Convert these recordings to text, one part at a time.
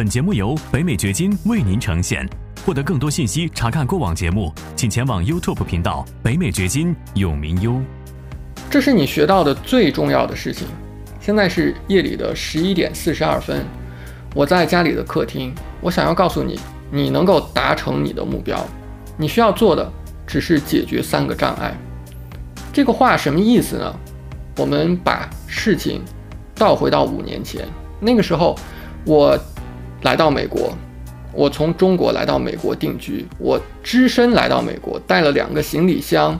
本节目由北美掘金为您呈现。获得更多信息，查看过往节目，请前往 YouTube 频道“北美掘金”永明优。这是你学到的最重要的事情。现在是夜里的十一点四十二分，我在家里的客厅，我想要告诉你，你能够达成你的目标，你需要做的只是解决三个障碍。这个话什么意思呢？我们把事情倒回到五年前，那个时候我来到美国，我从中国来到美国定居，我只身来到美国，带了两个行李箱，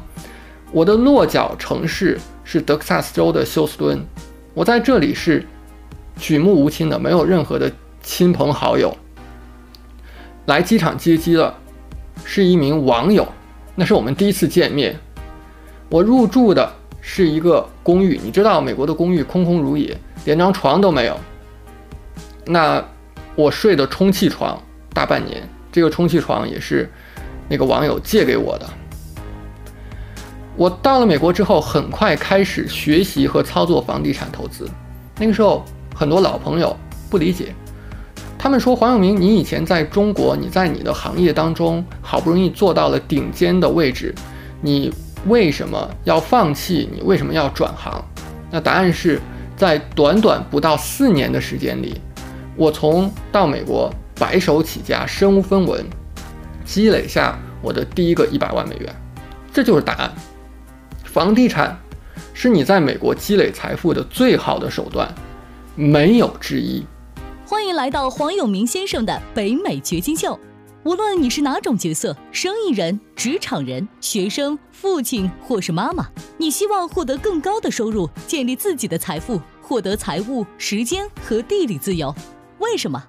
我的落脚城市是德克萨斯州的休斯敦。我在这里是举目无亲的，没有任何的亲朋好友。来机场接机的是一名网友，那是我们第一次见面。我入住的是一个公寓，你知道美国的公寓空空如也，连张床都没有。那我睡的充气床大半年，这个充气床也是那个网友借给我的。我到了美国之后，很快开始学习和操作房地产投资。那个时候，很多老朋友不理解，他们说：“黄永明，你以前在中国，你在你的行业当中好不容易做到了顶尖的位置，你为什么要放弃？你为什么要转行？”那答案是在短短不到四年的时间里，我从到美国白手起家，身无分文，积累下我的第一个一百万美元，这就是答案。房地产是你在美国积累财富的最好的手段，没有之一。欢迎来到黄永明先生的北美掘金秀。无论你是哪种角色，生意人、职场人、学生、父亲或是妈妈，你希望获得更高的收入，建立自己的财富，获得财务、时间和地理自由。为什么？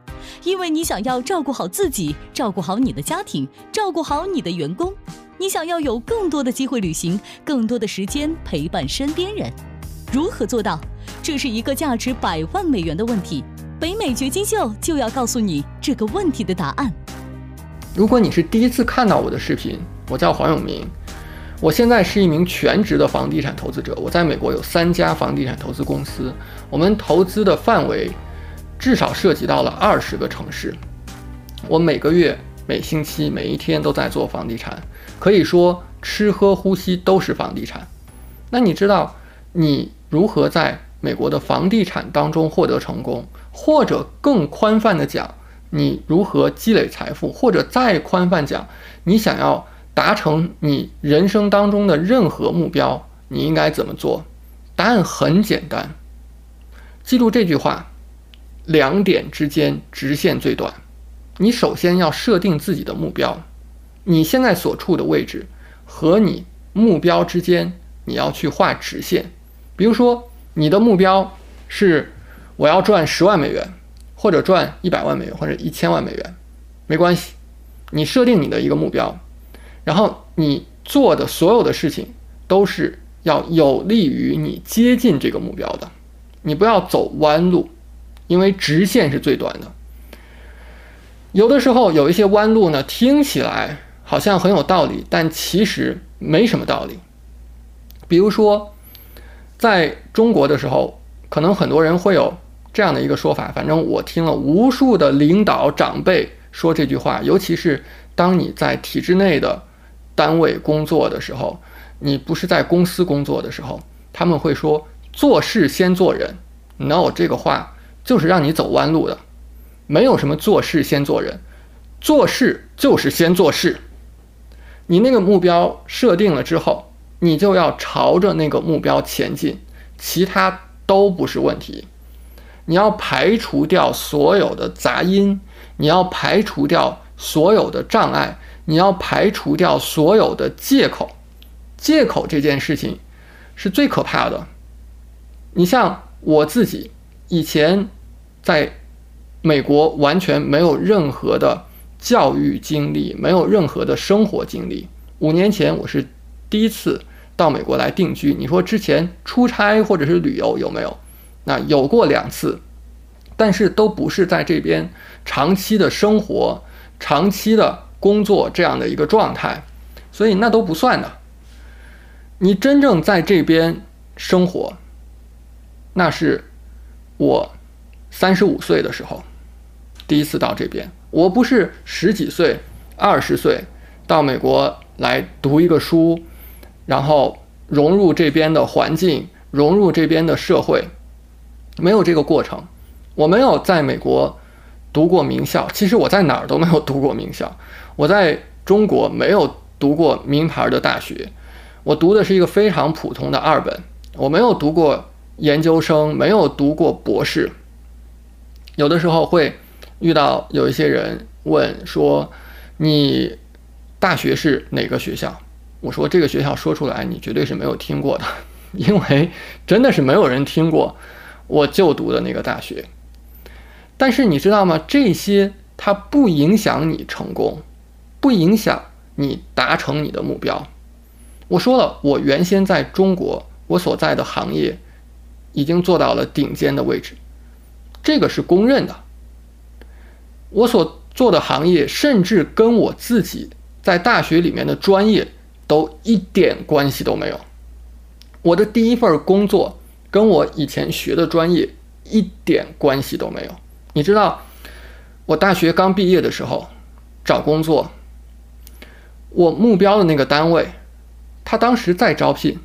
因为你想要照顾好自己，照顾好你的家庭，照顾好你的员工。你想要有更多的机会旅行，更多的时间陪伴身边人，如何做到？这是一个价值百万美元的问题。北美掘金秀就要告诉你这个问题的答案。如果你是第一次看到我的视频，我叫黄永明，我现在是一名全职的房地产投资者。我在美国有三家房地产投资公司，我们投资的范围至少涉及到了二十个城市。我每个月、每星期、每一天都在做房地产。可以说，吃喝呼吸都是房地产。那你知道你如何在美国的房地产当中获得成功，或者更宽泛的讲，你如何积累财富，或者再宽泛讲，你想要达成你人生当中的任何目标，你应该怎么做？答案很简单，记住这句话：两点之间直线最短。你首先要设定自己的目标。你现在所处的位置和你目标之间，你要去画直线。比如说，你的目标是我要赚十万美元，或者赚一百万美元，或者一千万美元，没关系。你设定你的一个目标，然后你做的所有的事情都是要有利于你接近这个目标的。你不要走弯路，因为直线是最短的。有的时候有一些弯路呢，听起来。好像很有道理，但其实没什么道理。比如说，在中国的时候，可能很多人会有这样的一个说法，反正我听了无数的领导长辈说这句话，尤其是当你在体制内的单位工作的时候，你不是在公司工作的时候，他们会说做事先做人。No，这个话就是让你走弯路的，没有什么做事先做人，做事就是先做事。你那个目标设定了之后，你就要朝着那个目标前进，其他都不是问题。你要排除掉所有的杂音，你要排除掉所有的障碍，你要排除掉所有的借口。借口这件事情是最可怕的。你像我自己以前在美国完全没有任何的。教育经历没有任何的生活经历。五年前我是第一次到美国来定居。你说之前出差或者是旅游有没有？那有过两次，但是都不是在这边长期的生活、长期的工作这样的一个状态，所以那都不算的。你真正在这边生活，那是我三十五岁的时候。第一次到这边，我不是十几岁、二十岁到美国来读一个书，然后融入这边的环境，融入这边的社会，没有这个过程。我没有在美国读过名校，其实我在哪儿都没有读过名校。我在中国没有读过名牌的大学，我读的是一个非常普通的二本。我没有读过研究生，没有读过博士。有的时候会遇到有一些人问说：“你大学是哪个学校？”我说：“这个学校说出来，你绝对是没有听过的，因为真的是没有人听过我就读的那个大学。”但是你知道吗？这些它不影响你成功，不影响你达成你的目标。我说了，我原先在中国，我所在的行业已经做到了顶尖的位置，这个是公认的。我所做的行业，甚至跟我自己在大学里面的专业都一点关系都没有。我的第一份工作跟我以前学的专业一点关系都没有。你知道，我大学刚毕业的时候找工作，我目标的那个单位，他当时在招聘，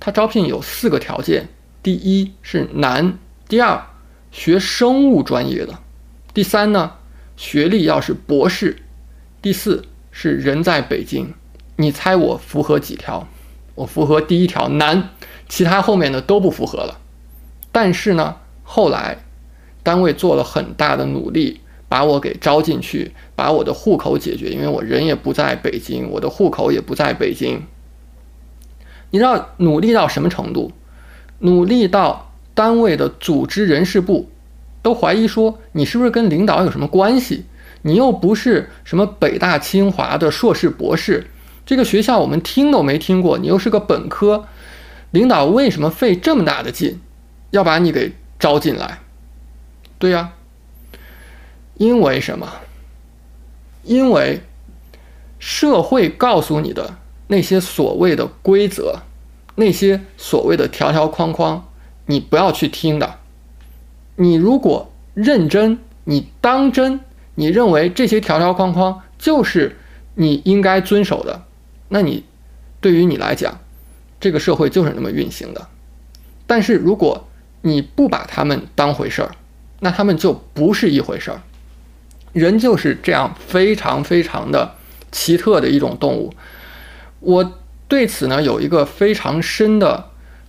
他招聘有四个条件：第一是男，第二学生物专业的，第三呢学历要是博士，第四是人在北京。你猜我符合几条？我符合第一条男，其他后面的都不符合了。但是呢，后来。单位做了很大的努力，把我给招进去，把我的户口解决，因为我人也不在北京，我的户口也不在北京。你知道努力到什么程度？努力到单位的组织人事部都怀疑说你是不是跟领导有什么关系？你又不是什么北大清华的硕士博士，这个学校我们听都没听过，你又是个本科，领导为什么费这么大的劲要把你给招进来？对呀，因为什么？因为社会告诉你的那些所谓的规则，那些所谓的条条框框，你不要去听的。你如果认真，你当真，你认为这些条条框框就是你应该遵守的，那你对于你来讲，这个社会就是那么运行的。但是如果你不把他们当回事儿，那他们就不是一回事儿，人就是这样非常非常的奇特的一种动物。我对此呢有一个非常深的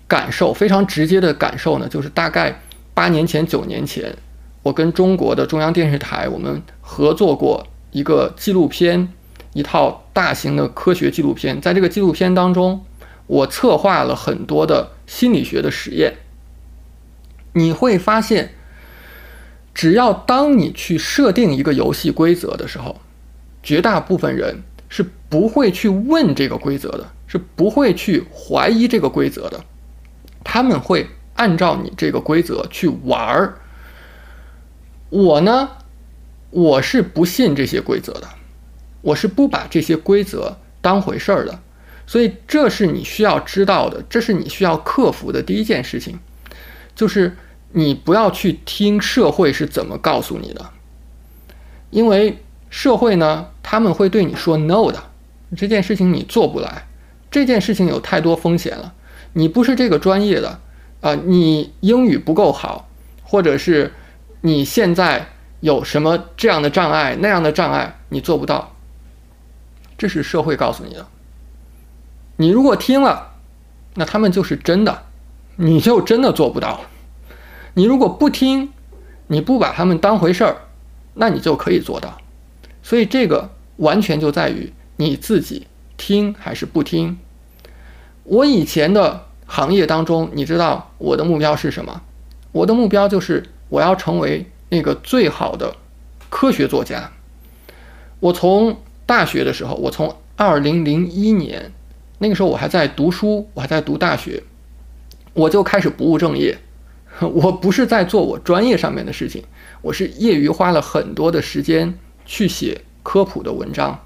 感受，非常直接的感受呢，就是大概八年前、九年前，我跟中国的中央电视台我们合作过一个纪录片，一套大型的科学纪录片。在这个纪录片当中，我策划了很多的心理学的实验，你会发现。只要当你去设定一个游戏规则的时候，绝大部分人是不会去问这个规则的，是不会去怀疑这个规则的，他们会按照你这个规则去玩儿。我呢，我是不信这些规则的，我是不把这些规则当回事儿的，所以这是你需要知道的，这是你需要克服的第一件事情，就是。你不要去听社会是怎么告诉你的，因为社会呢，他们会对你说 no 的，这件事情你做不来，这件事情有太多风险了，你不是这个专业的，啊，你英语不够好，或者是你现在有什么这样的障碍那样的障碍，你做不到，这是社会告诉你的。你如果听了，那他们就是真的，你就真的做不到。你如果不听，你不把他们当回事儿，那你就可以做到。所以这个完全就在于你自己听还是不听。我以前的行业当中，你知道我的目标是什么？我的目标就是我要成为那个最好的科学作家。我从大学的时候，我从二零零一年那个时候我还在读书，我还在读大学，我就开始不务正业。我不是在做我专业上面的事情，我是业余花了很多的时间去写科普的文章。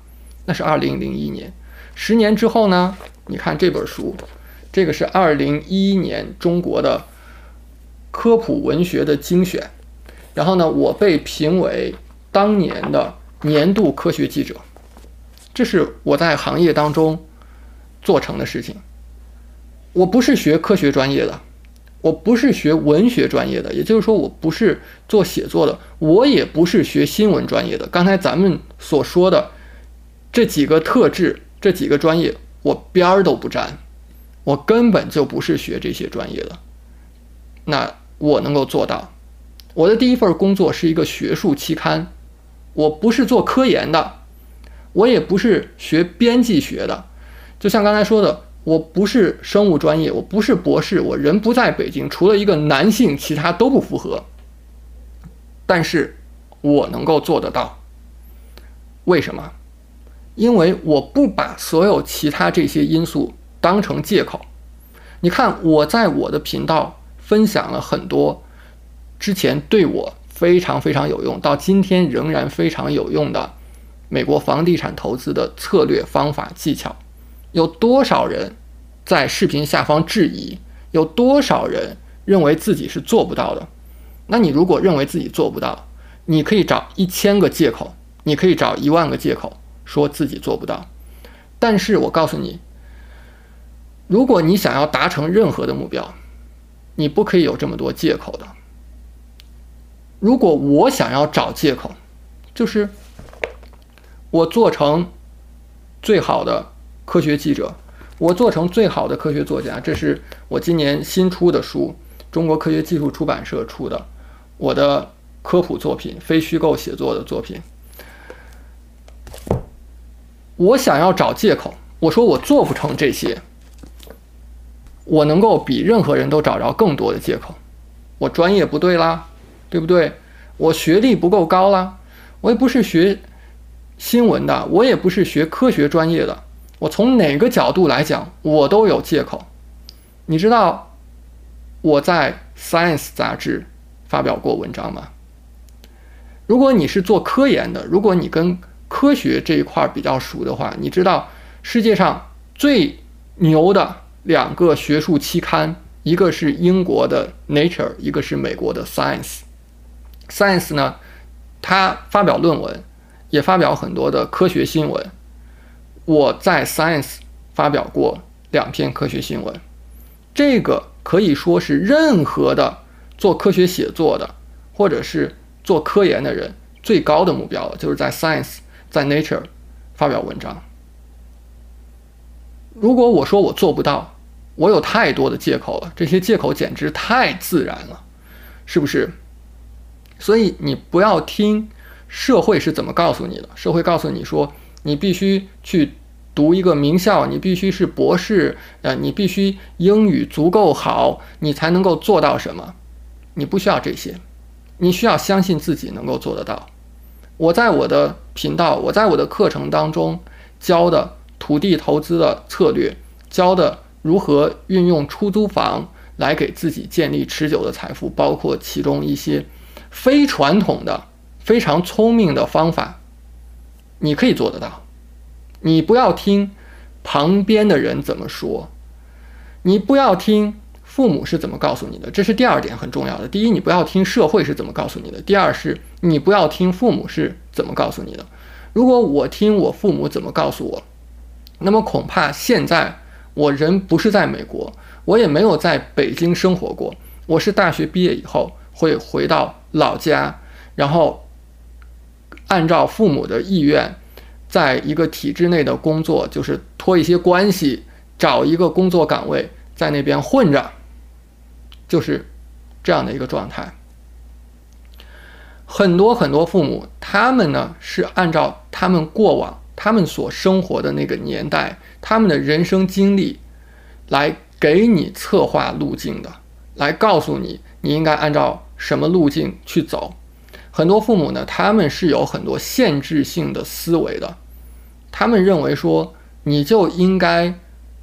那是二零零一年，十年之后呢？你看这本书，这个是二零一一年中国的科普文学的精选。然后呢，我被评为当年的年度科学记者，这是我在行业当中做成的事情。我不是学科学专业的，我不是学文学专业的，也就是说，我不是做写作的，我也不是学新闻专业的。刚才咱们所说的这几个特质，这几个专业，我边儿都不沾，我根本就不是学这些专业的。那我能够做到？我的第一份工作是一个学术期刊，我不是做科研的，我也不是学编辑学的，就像刚才说的。我不是生物专业，我不是博士，我人不在北京，除了一个男性，其他都不符合。但是，我能够做得到。为什么？因为我不把所有其他这些因素当成借口。你看，我在我的频道分享了很多之前对我非常非常有用，到今天仍然非常有用的美国房地产投资的策略、方法、技巧。有多少人在视频下方质疑？有多少人认为自己是做不到的？那你如果认为自己做不到，你可以找一千个借口，你可以找一万个借口说自己做不到。但是我告诉你，如果你想要达成任何的目标，你不可以有这么多借口的。如果我想要找借口，就是我做成最好的。科学记者，我做成最好的科学作家，这是我今年新出的书，中国科学技术出版社出的我的科普作品，非虚构写作的作品。我想要找借口，我说我做不成这些，我能够比任何人都找着更多的借口。我专业不对啦，对不对？我学历不够高啦，我也不是学新闻的，我也不是学科学专业的。我从哪个角度来讲，我都有借口。你知道我在《Science》杂志发表过文章吗？如果你是做科研的，如果你跟科学这一块比较熟的话，你知道世界上最牛的两个学术期刊，一个是英国的《Nature》，一个是美国的《Science》。《Science》呢，它发表论文，也发表很多的科学新闻。我在 Science 发表过两篇科学新闻，这个可以说是任何的做科学写作的，或者是做科研的人最高的目标了，就是在 Science 在 Nature 发表文章。如果我说我做不到，我有太多的借口了，这些借口简直太自然了，是不是？所以你不要听社会是怎么告诉你的，社会告诉你说。你必须去读一个名校，你必须是博士，呃，你必须英语足够好，你才能够做到什么？你不需要这些，你需要相信自己能够做得到。我在我的频道，我在我的课程当中教的土地投资的策略，教的如何运用出租房来给自己建立持久的财富，包括其中一些非传统的、非常聪明的方法。你可以做得到，你不要听旁边的人怎么说，你不要听父母是怎么告诉你的，这是第二点很重要的。第一，你不要听社会是怎么告诉你的；第二，是你不要听父母是怎么告诉你的。如果我听我父母怎么告诉我，那么恐怕现在我人不是在美国，我也没有在北京生活过。我是大学毕业以后会回到老家，然后。按照父母的意愿，在一个体制内的工作，就是托一些关系，找一个工作岗位，在那边混着，就是这样的一个状态。很多很多父母，他们呢是按照他们过往他们所生活的那个年代，他们的人生经历，来给你策划路径的，来告诉你你应该按照什么路径去走。很多父母呢，他们是有很多限制性的思维的，他们认为说你就应该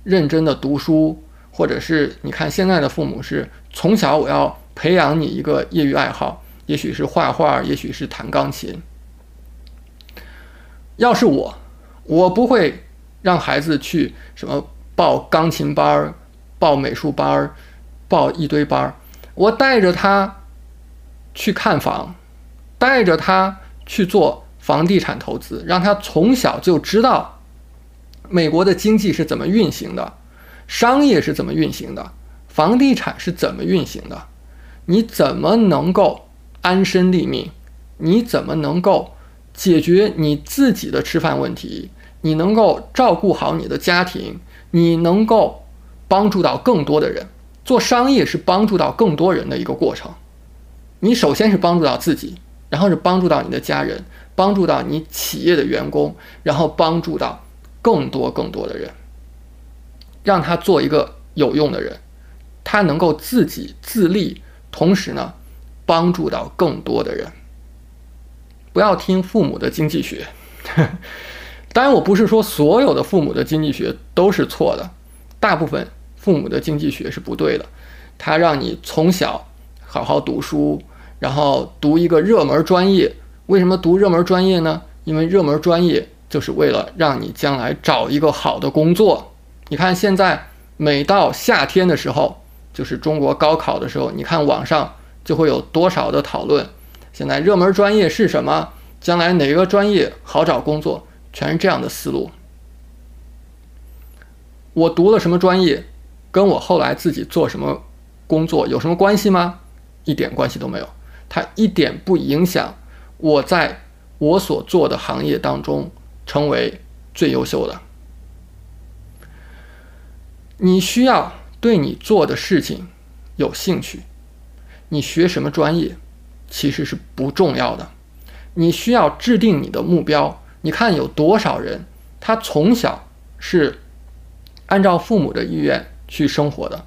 认真的读书，或者是你看现在的父母是从小我要培养你一个业余爱好，也许是画画，也许是弹钢琴。要是我，我不会让孩子去什么报钢琴班儿、报美术班儿、报一堆班儿，我带着他去看房。带着他去做房地产投资，让他从小就知道美国的经济是怎么运行的，商业是怎么运行的，房地产是怎么运行的，你怎么能够安身立命？你怎么能够解决你自己的吃饭问题？你能够照顾好你的家庭？你能够帮助到更多的人？做商业是帮助到更多人的一个过程。你首先是帮助到自己，然后是帮助到你的家人，帮助到你企业的员工，然后帮助到更多更多的人，让他做一个有用的人，他能够自己自立，同时呢，帮助到更多的人。不要听父母的经济学，当然我不是说所有的父母的经济学都是错的，大部分父母的经济学是不对的。他让你从小好好读书，然后读一个热门专业。为什么读热门专业呢？因为热门专业就是为了让你将来找一个好的工作。你看现在每到夏天的时候，就是中国高考的时候，你看网上就会有多少的讨论。现在热门专业是什么？将来哪个专业好找工作？全是这样的思路。我读了什么专业，跟我后来自己做什么工作有什么关系吗？一点关系都没有。它一点不影响我在我所做的行业当中成为最优秀的。你需要对你做的事情有兴趣。你学什么专业？其实是不重要的，你需要制定你的目标。你看有多少人，他从小是按照父母的意愿去生活的。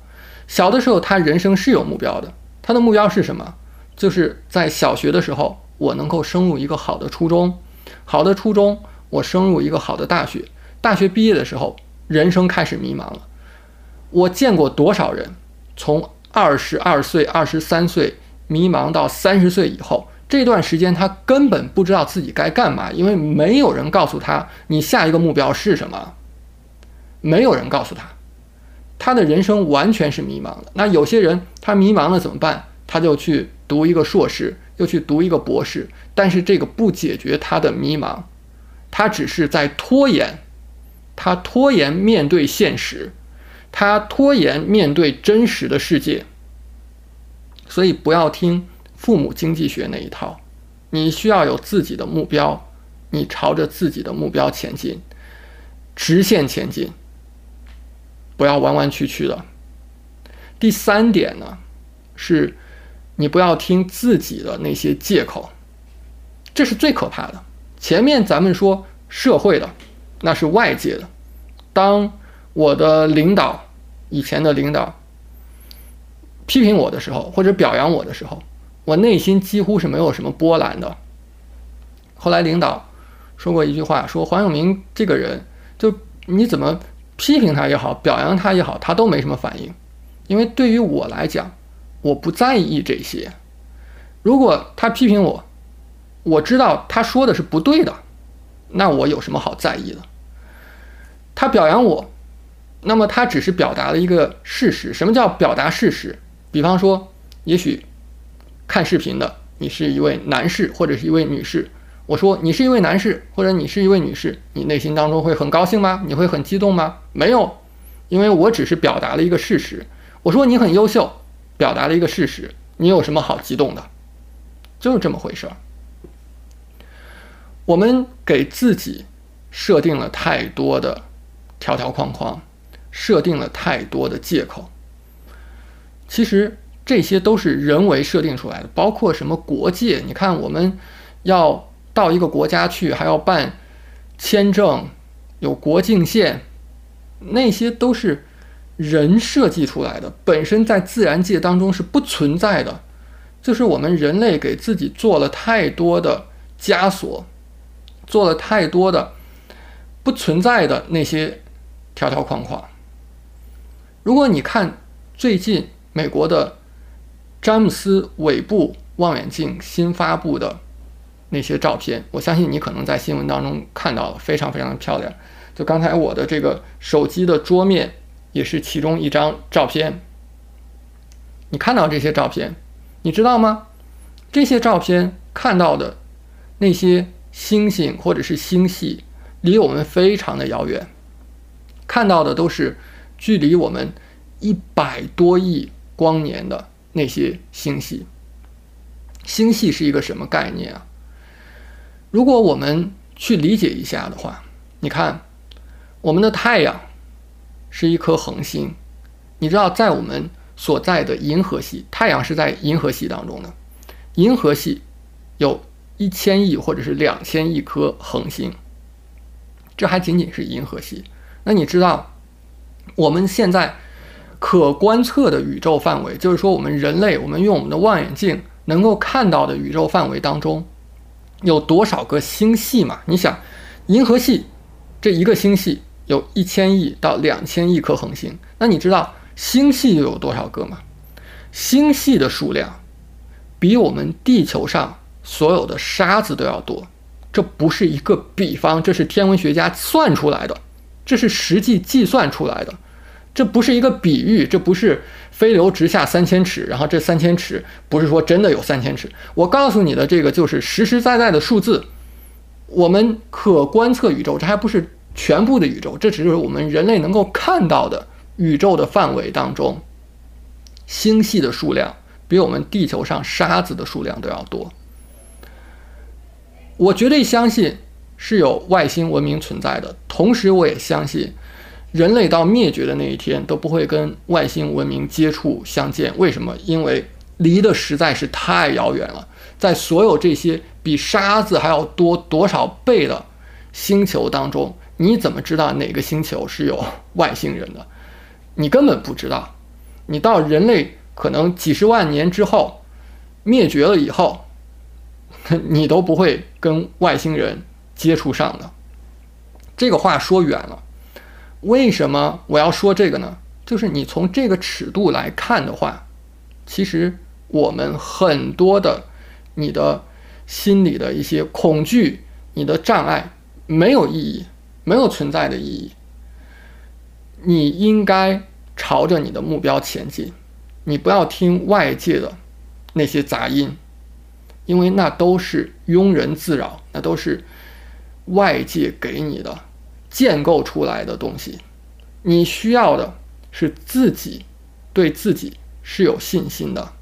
小的时候，他人生是有目标的。他的目标是什么？就是在小学的时候，我能够升入一个好的初中，好的初中，我升入一个好的大学。大学毕业的时候，人生开始迷茫了。我见过多少人，从二十二岁、二十三岁。迷茫到三十岁以后，这段时间他根本不知道自己该干嘛，因为没有人告诉他你下一个目标是什么，没有人告诉他，他的人生完全是迷茫的。那有些人他迷茫了怎么办？他就去读一个硕士，又去读一个博士，但是这个不解决他的迷茫，他只是在拖延，他拖延面对现实，他拖延面对真实的世界。所以不要听父母经济学那一套，你需要有自己的目标，你朝着自己的目标前进，直线前进，不要弯弯曲曲的。第三点呢，是你不要听自己的那些借口，这是最可怕的。前面咱们说社会的，那是外界的。当我的领导，以前的领导。批评我的时候，或者表扬我的时候，我内心几乎是没有什么波澜的。后来领导说过一句话，说黄永明这个人，就你怎么批评他也好，表扬他也好，他都没什么反应。因为对于我来讲，我不在意这些。如果他批评我，我知道他说的是不对的，那我有什么好在意的？他表扬我，那么他只是表达了一个事实。什么叫表达事实？比方说，也许看视频的你是一位男士或者是一位女士，我说你是一位男士或者你是一位女士，你内心当中会很高兴吗？你会很激动吗？没有，因为我只是表达了一个事实。我说你很优秀，表达了一个事实，你有什么好激动的？就是这么回事儿。我们给自己设定了太多的条条框框，设定了太多的借口。其实这些都是人为设定出来的，包括什么国界？你看，我们要到一个国家去，还要办签证，有国境线，那些都是人设计出来的，本身在自然界当中是不存在的。就是我们人类给自己做了太多的枷锁，做了太多的不存在的那些条条框框。如果你看最近。美国的詹姆斯韦布望远镜新发布的那些照片，我相信你可能在新闻当中看到了，非常非常的漂亮。就刚才我的这个手机的桌面也是其中一张照片。你看到这些照片，你知道吗？这些照片看到的那些星星或者是星系离我们非常的遥远，看到的都是距离我们一百多亿光年的那些星系。星系是一个什么概念啊？如果我们去理解一下的话，你看，我们的太阳是一颗恒星，你知道，在我们所在的银河系，太阳是在银河系当中的，银河系有一千亿或者是两千亿颗恒星，这还仅仅是银河系。那你知道，我们现在可观测的宇宙范围，就是说我们人类，我们用我们的望远镜。能够看到的宇宙范围当中，有多少个星系嘛？你想，银河系这一个星系有一千亿到两千亿颗恒星，那你知道星系又有多少个吗？星系的数量比我们地球上所有的沙子都要多。这不是一个比方，这是天文学家算出来的，这是实际计算出来的，这不是一个比喻，这不是。飞流直下三千尺，然后这三千尺不是说真的有三千尺，我告诉你的这个就是实实在在的数字。我们可观测宇宙，这还不是全部的宇宙，这只是我们人类能够看到的宇宙的范围当中，星系的数量比我们地球上沙子的数量都要多。我绝对相信是有外星文明存在的，同时我也相信。人类到灭绝的那一天都不会跟外星文明接触相见，为什么？因为离得实在是太遥远了。在所有这些比沙子还要多多少倍的星球当中，你怎么知道哪个星球是有外星人的？你根本不知道。你到人类可能几十万年之后灭绝了以后，你都不会跟外星人接触上的。这个话说远了。为什么我要说这个呢？就是你从这个尺度来看的话，其实我们很多的你的心里的一些恐惧、你的障碍没有意义，没有存在的意义。你应该朝着你的目标前进，你不要听外界的那些杂音，因为那都是庸人自扰，那都是外界给你的。建构出来的东西，你需要的是自己对自己是有信心的。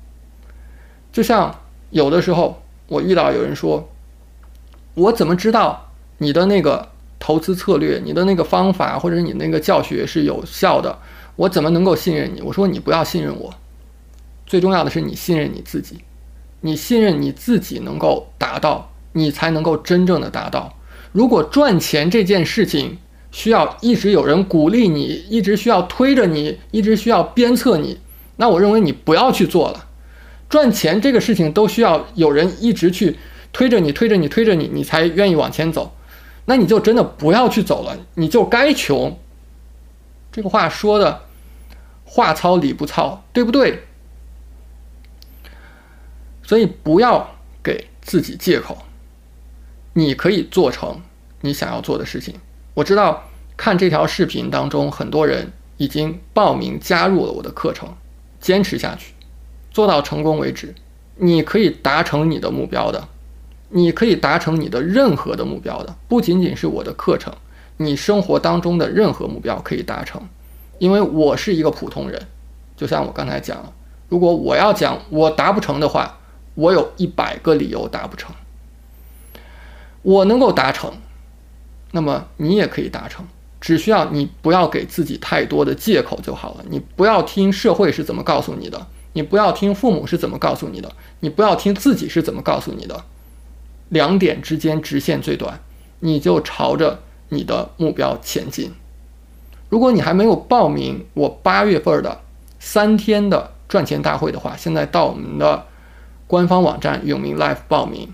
就像有的时候，我遇到有人说：“我怎么知道你的那个投资策略、你的那个方法或者你那个教学是有效的？我怎么能够信任你？”我说：“你不要信任我，最重要的是你信任你自己。你信任你自己能够达到，你才能够真正的达到。”如果赚钱这件事情需要一直有人鼓励你，一直需要推着你，一直需要鞭策你，那我认为你不要去做了。赚钱这个事情都需要有人一直去推着你，推着你，推着你，你才愿意往前走。那你就真的不要去走了，你就该穷。这个话说的话糙理不糙，对不对？所以不要给自己借口。你可以做成你想要做的事情。我知道看这条视频当中，很多人已经报名加入了我的课程，坚持下去，做到成功为止。你可以达成你的目标的，你可以达成你的任何的目标的，不仅仅是我的课程，你生活当中的任何目标可以达成。因为我是一个普通人，就像我刚才讲了，如果我要讲我达不成的话，我有一百个理由达不成。我能够达成，那么你也可以达成，只需要你不要给自己太多的借口就好了。你不要听社会是怎么告诉你的，你不要听父母是怎么告诉你的，你不要听自己是怎么告诉你的。两点之间直线最短，你就朝着你的目标前进。如果你还没有报名我八月份的三天的赚钱大会的话，现在到我们的官方网站永明 Life 报名。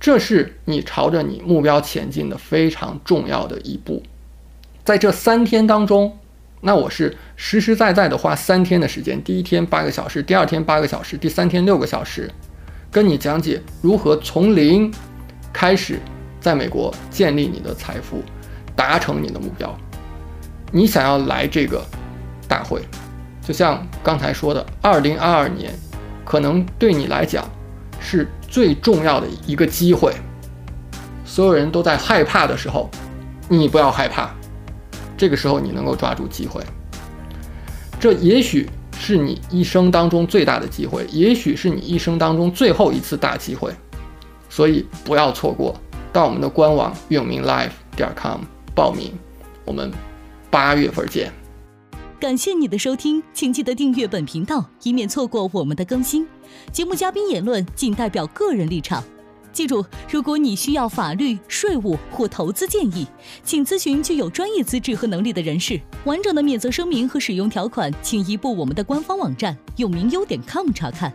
这是你朝着你目标前进的非常重要的一步，在这三天当中，那我是实实在在的花三天的时间，第一天八个小时，第二天八个小时，第三天六个小时，跟你讲解如何从零开始在美国建立你的财富，达成你的目标。你想要来这个大会，就像刚才说的，二零二二年可能对你来讲是。最重要的一个机会，所有人都在害怕的时候，你不要害怕，这个时候你能够抓住机会。这也许是你一生当中最大的机会，也许是你一生当中最后一次大机会，所以不要错过。到我们的官网永明 life 点 com 报名，我们八月份见。感谢你的收听，请记得订阅本频道，以免错过我们的更新。节目嘉宾言论仅代表个人立场。记住，如果你需要法律、税务或投资建议，请咨询具有专业资质和能力的人士。完整的免责声明和使用条款，请移步我们的官方网站永明优点 com 查看。